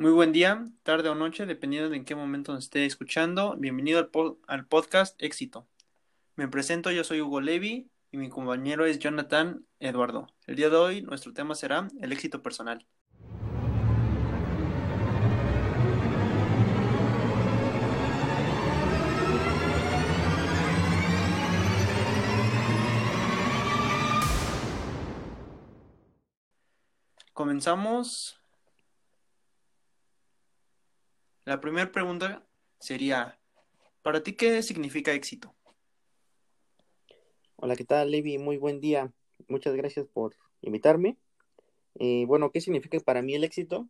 Muy buen día, tarde o noche, dependiendo de en qué momento nos esté escuchando. Bienvenido al, al podcast Éxito. Me presento, yo soy Hugo Levy y mi compañero es Jonathan Eduardo. El día de hoy nuestro tema será el éxito personal. Comenzamos La primera pregunta sería, ¿para ti qué significa éxito? Hola, ¿qué tal, Levi? Muy buen día. Muchas gracias por invitarme. Eh, bueno, ¿qué significa para mí el éxito?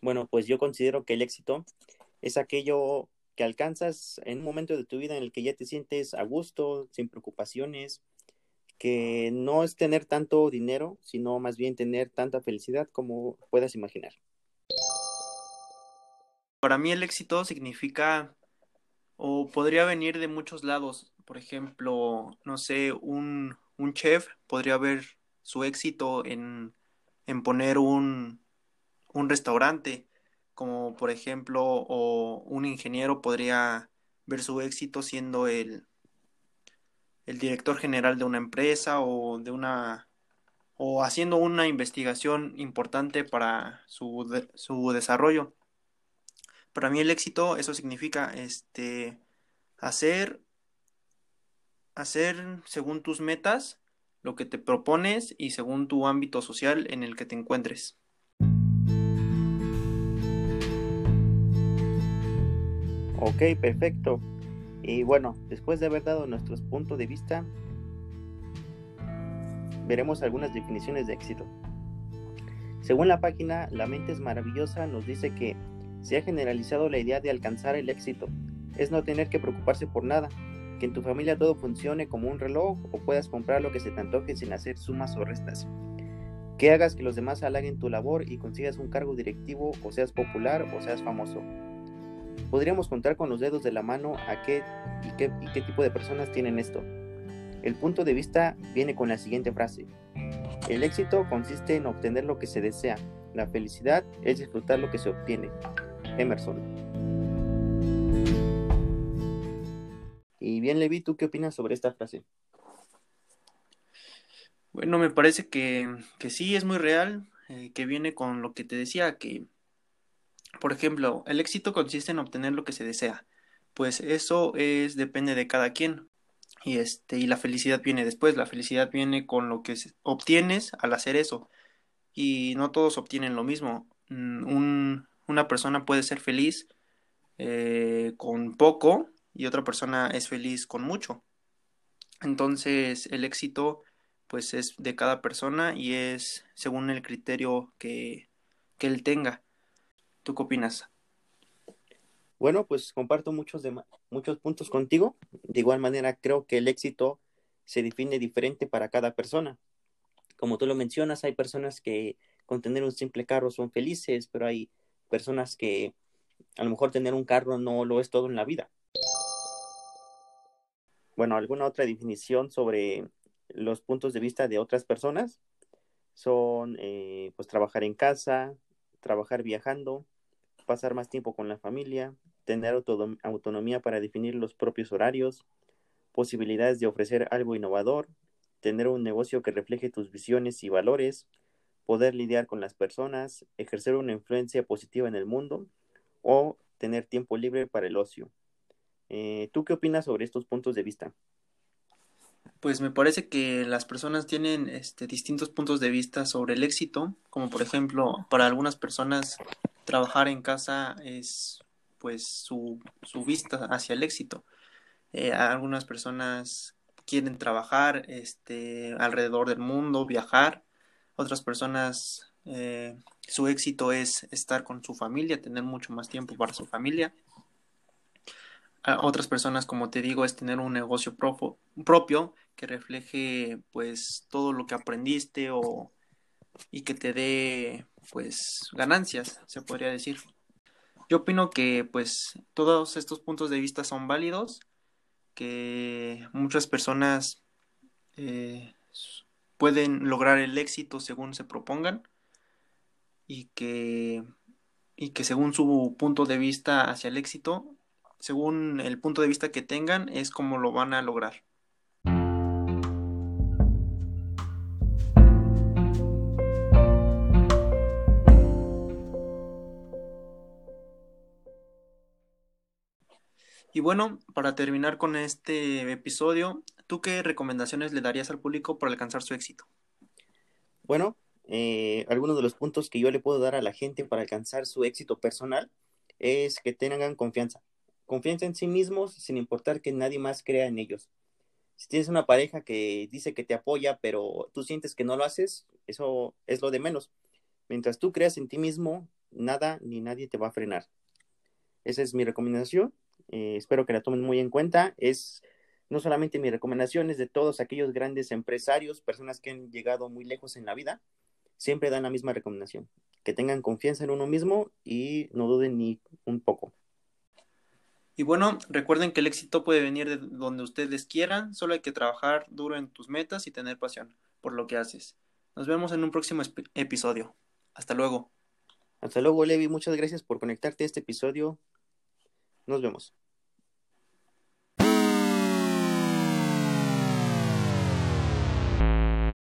Bueno, pues yo considero que el éxito es aquello que alcanzas en un momento de tu vida en el que ya te sientes a gusto, sin preocupaciones, que no es tener tanto dinero, sino más bien tener tanta felicidad como puedas imaginar. Para mí el éxito significa o podría venir de muchos lados. Por ejemplo, no sé, un, chef podría ver su éxito en, poner un, un restaurante, como por ejemplo, o un ingeniero podría ver su éxito siendo el, el director general de una empresa o de una o haciendo una investigación importante para su, su desarrollo. Para mí el éxito, eso significa este hacer hacer según tus metas lo que te propones y según tu ámbito social en el que te encuentres. Ok, perfecto. Y bueno, después de haber dado nuestros puntos de vista, veremos algunas definiciones de éxito. Según la página La mente es maravillosa, nos dice que se ha generalizado la idea de alcanzar el éxito. Es no tener que preocuparse por nada, que en tu familia todo funcione como un reloj o puedas comprar lo que se te antoje sin hacer sumas o restas. Que hagas que los demás halaguen tu labor y consigas un cargo directivo o seas popular o seas famoso. Podríamos contar con los dedos de la mano a qué y qué, y qué tipo de personas tienen esto. El punto de vista viene con la siguiente frase. El éxito consiste en obtener lo que se desea. La felicidad es disfrutar lo que se obtiene. Emerson. Y bien, Levi, ¿tú qué opinas sobre esta frase? Bueno, me parece que, que sí es muy real, eh, que viene con lo que te decía, que, por ejemplo, el éxito consiste en obtener lo que se desea. Pues eso es, depende de cada quien. Y este, y la felicidad viene después, la felicidad viene con lo que obtienes al hacer eso. Y no todos obtienen lo mismo. Mm, un, una persona puede ser feliz eh, con poco y otra persona es feliz con mucho. Entonces el éxito pues es de cada persona y es según el criterio que, que él tenga. ¿Tú qué opinas? Bueno, pues comparto muchos, de, muchos puntos contigo. De igual manera, creo que el éxito se define diferente para cada persona. Como tú lo mencionas, hay personas que con tener un simple carro son felices, pero hay personas que a lo mejor tener un carro no lo es todo en la vida. Bueno, alguna otra definición sobre los puntos de vista de otras personas son eh, pues trabajar en casa, trabajar viajando, pasar más tiempo con la familia, tener autonomía para definir los propios horarios, posibilidades de ofrecer algo innovador, tener un negocio que refleje tus visiones y valores, poder lidiar con las personas, ejercer una influencia positiva en el mundo o tener tiempo libre para el ocio. Eh, ¿Tú qué opinas sobre estos puntos de vista? Pues me parece que las personas tienen este, distintos puntos de vista sobre el éxito, como por ejemplo, para algunas personas trabajar en casa es pues su, vista hacia el éxito. Eh, algunas personas quieren trabajar este, alrededor del mundo, viajar, otras personas, eh, su éxito es estar con su familia, tener mucho más tiempo para su familia. Otras personas, como te digo, es tener un negocio propio que refleje pues todo lo que aprendiste o y que te dé pues ganancias, se podría decir. Yo opino que pues todos estos puntos de vista son válidos, que muchas personas eh, pueden lograr el éxito según se propongan y que, y que según su punto de vista hacia el éxito, según el punto de vista que tengan, es como lo van a lograr. Y bueno, para terminar con este episodio, ¿tú qué recomendaciones le darías al público para alcanzar su éxito? Bueno, eh, algunos de los puntos que yo le puedo dar a la gente para alcanzar su éxito personal es que tengan confianza. Confianza en sí mismos sin importar que nadie más crea en ellos. Si tienes una pareja que dice que te apoya, pero tú sientes que no lo haces, eso es lo de menos. Mientras tú creas en ti mismo, nada ni nadie te va a frenar. Esa es mi recomendación. Eh, espero que la tomen muy en cuenta. Es no solamente mi recomendación, es de todos aquellos grandes empresarios, personas que han llegado muy lejos en la vida, siempre dan la misma recomendación, que tengan confianza en uno mismo y no duden ni un poco. Y bueno, recuerden que el éxito puede venir de donde ustedes quieran, solo hay que trabajar duro en tus metas y tener pasión por lo que haces. Nos vemos en un próximo episodio. Hasta luego. Hasta luego, Levi. Muchas gracias por conectarte a este episodio. Nos vemos.